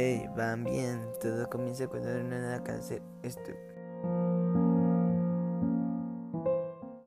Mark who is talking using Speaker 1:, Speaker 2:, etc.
Speaker 1: Hey, van bien, todo comienza cuando no hay nada que hacer.